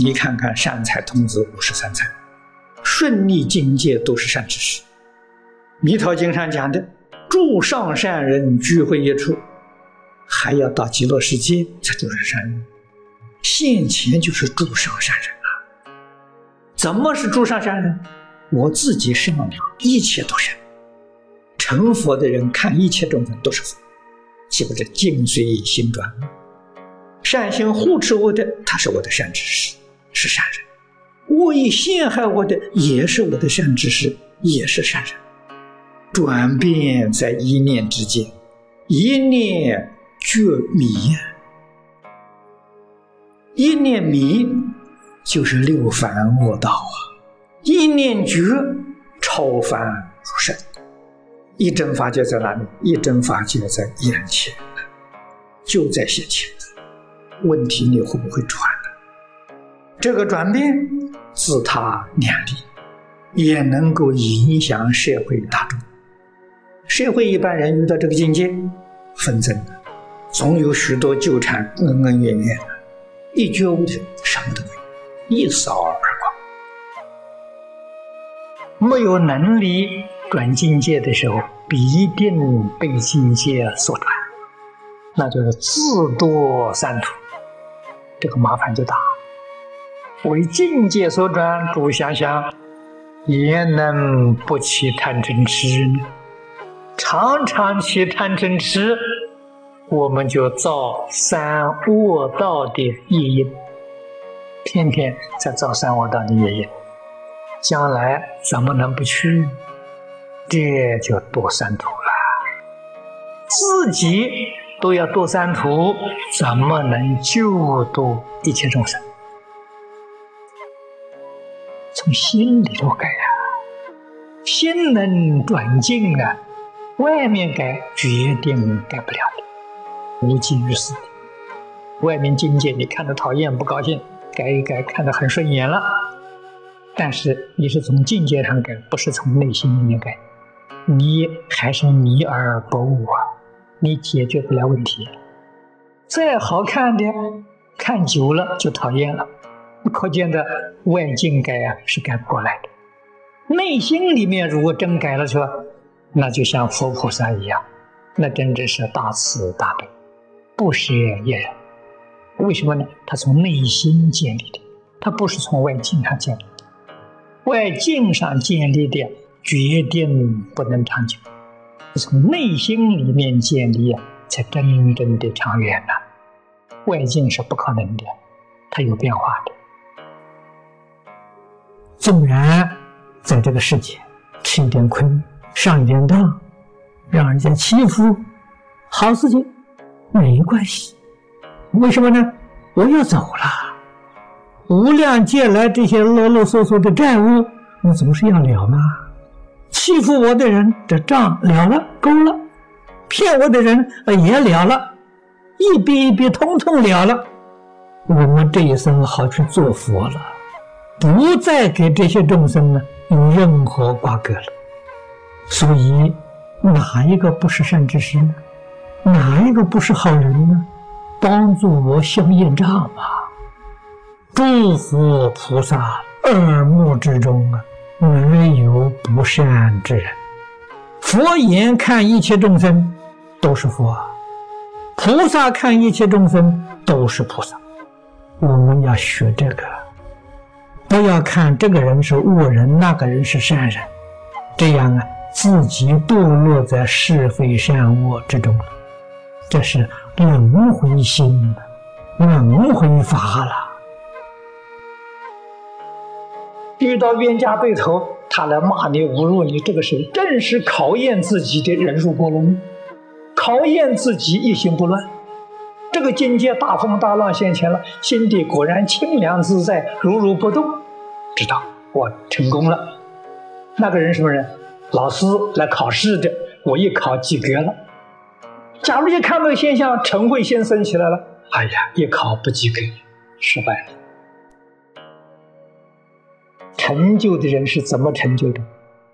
你看看善财童子五十三参，顺利境界都是善知识。弥陀经上讲的，诸上善人聚会一处，还要到极乐世界才做成善人。现前就是诸上善人啊！怎么是诸上善人？我自己身上，一切都善。成佛的人看一切众生都是佛，岂不是境随心转？善心护持我的，他是我的善知识，是善人；恶意陷害我的，也是我的善知识，也是善人。转变在一念之间，一念觉迷呀，一念迷就是六凡恶道啊！一念觉超凡入圣，一真法界在哪里？一真法界在眼前，就在眼前。问题你会不会转？这个转变自他两利，也能够影响社会大众。社会一般人遇到这个境界，纷争，总有许多纠缠，恩恩怨怨。一觉悟的，什么都没有，一扫而光。没有能力转境界的时候，必定被境界所转，那就是自堕三途。这个麻烦就大，为境界所转，诸想想，也能不起贪嗔痴？常常起贪嗔痴，我们就造三恶道的业因，天天在造三恶道的业因，将来怎么能不去？这就堕三途了，自己。都要堕三途，怎么能救度一切众生？从心里头改啊，心能转境啊，外面改决定改不了的，无济于事。外面境界你看着讨厌不高兴，改一改看着很顺眼了，但是你是从境界上改，不是从内心里面改，你还是迷而不悟啊。你解决不了问题，再好看的看久了就讨厌了，可见的外境改啊是改不过来的。内心里面如果真改了去了，那就像佛菩萨一样，那真正是大慈大悲，不食一人。为什么呢？他从内心建立的，他不是从外境上建立的。外境上建立的决定不能长久。从内心里面建立，才真正的长远呐。外境是不可能的，它有变化的。纵然在这个世界吃一点亏、上一点当，让人家欺负，好事情没关系。为什么呢？我要走了，无量借来这些啰啰嗦嗦的债务，我总是要了嘛？欺负我的人，这账了了，够了；骗我的人也了了，一笔一笔通通了了。我们这一生好去做佛了，不再给这些众生呢有任何瓜葛了。所以，哪一个不是善知识呢？哪一个不是好人呢？帮助我消业障啊！诸佛菩萨耳目之中啊！没有不善之人。佛眼看一切众生都是佛，菩萨看一切众生都是菩萨。我们要学这个，不要看这个人是恶人，那个人是善人，这样啊，自己堕落在是非善恶之中了。这是轮回心，轮回法了。遇到冤家对头，他来骂你、侮辱你，这个时候正是考验自己的忍辱波罗蜜，考验自己一心不乱。这个境界大风大浪现前了，心地果然清凉自在，如如不动，知道我成功了。那个人什么人？老师来考试的，我一考及格了。假如一看到现象，嗔恚先生起来了，哎呀，一考不及格，失败了。成就的人是怎么成就的？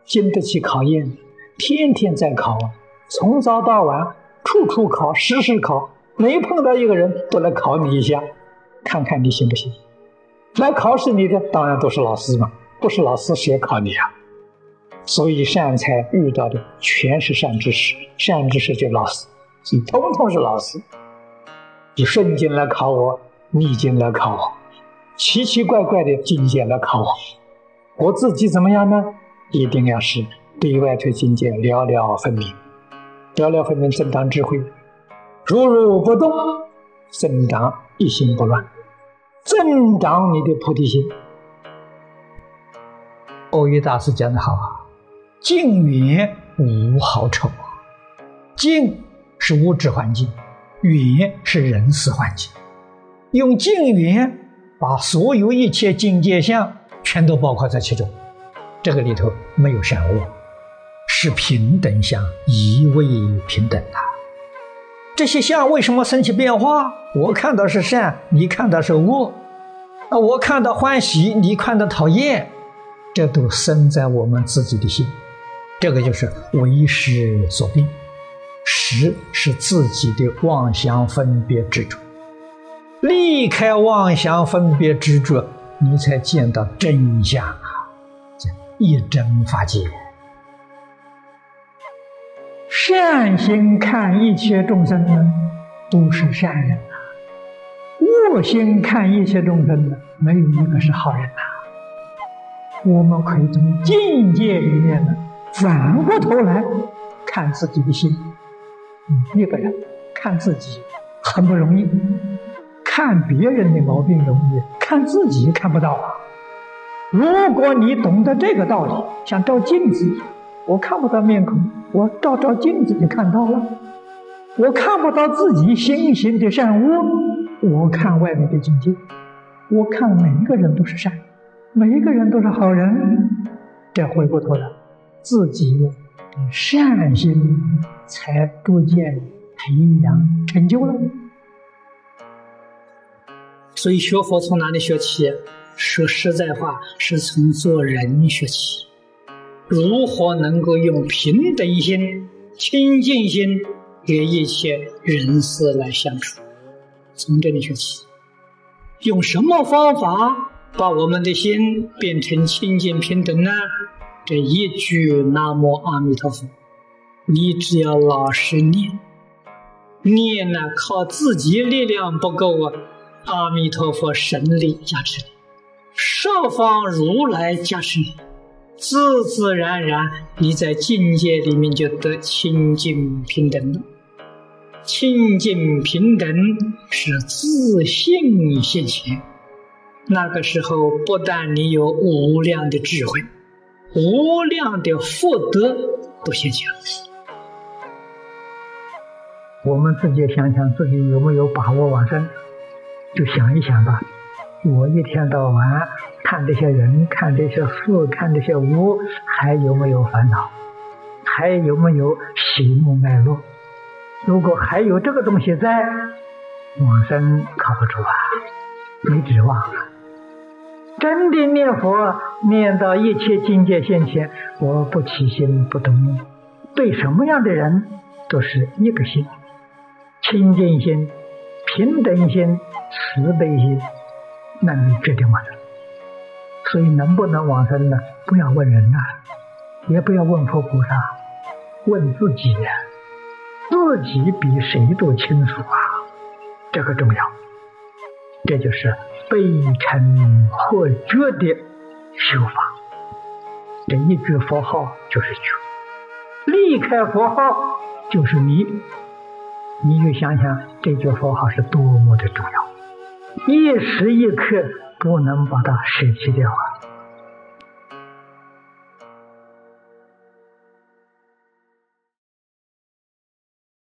经得起考验，天天在考，从早到晚，处处考，时时考，没碰到一个人都来考你一下，看看你行不行？来考试你的当然都是老师嘛，不是老师谁考你啊？所以善财遇到的全是善知识，善知识就老师，所以通通是老师。你顺境来考我，逆境来考我，奇奇怪怪的境界来考我，我自己怎么样呢？一定要是对外推境界了了分明，了了分明，正当智慧，如如不动，增长一心不乱，增长你的菩提心。欧耶大师讲的好啊。境缘无好丑，境是物质环境，缘是人事环境。用境缘把所有一切境界相全都包括在其中，这个里头没有善恶，是平等相，一味平等的。这些相为什么生起变化？我看到是善，你看到是恶，啊，我看到欢喜，你看到讨厌，这都生在我们自己的心。这个就是为识所定，识是自己的妄想分别执着，离开妄想分别执着，你才见到真相啊！一真法界，善心看一切众生呢，都是善人呐；恶心看一切众生的，没有一个是好人呐。我们可以从境界里面呢。反过头来看自己的心，一个人看自己很不容易，看别人的毛病容易，看自己看不到啊。如果你懂得这个道理，像照镜子，我看不到面孔，我照照镜子就看到了。我看不到自己心行的善恶，我看外面的境界，我看每一个人都是善，每一个人都是好人。这回过头来。自己的善心才逐渐培养成就了。所以学佛从哪里学起？说实在话，是从做人学起。如何能够用平等心、清净心与一切人事来相处？从这里学起。用什么方法把我们的心变成清净平等呢？这一句“南无阿弥陀佛”，你只要老实念，念呢靠自己力量不够啊，阿弥陀佛神力加持你，十方如来加持你，自自然然你在境界里面就得清净平等了。清净平等是自信现前，那个时候不但你有无量的智慧。无量的福德都现前。我们自己想想自己有没有把握往生，就想一想吧。我一天到晚看这些人，看这些事，看这些物，还有没有烦恼？还有没有喜怒哀乐？如果还有这个东西在，往生靠不住啊，没指望了。真的念佛，念到一切境界现前，我不起心不动念，对什么样的人都是一个心，清净心、平等心、慈悲心，那你决定往生。所以能不能往生呢？不要问人呐，也不要问佛菩萨，问自己呀，自己比谁都清楚啊，这个重要。这就是。悲嗔或觉的修法，这一句佛号就是觉，离开佛号就是迷。你就想想这句佛号是多么的重要，一时一刻不能把它舍弃掉啊！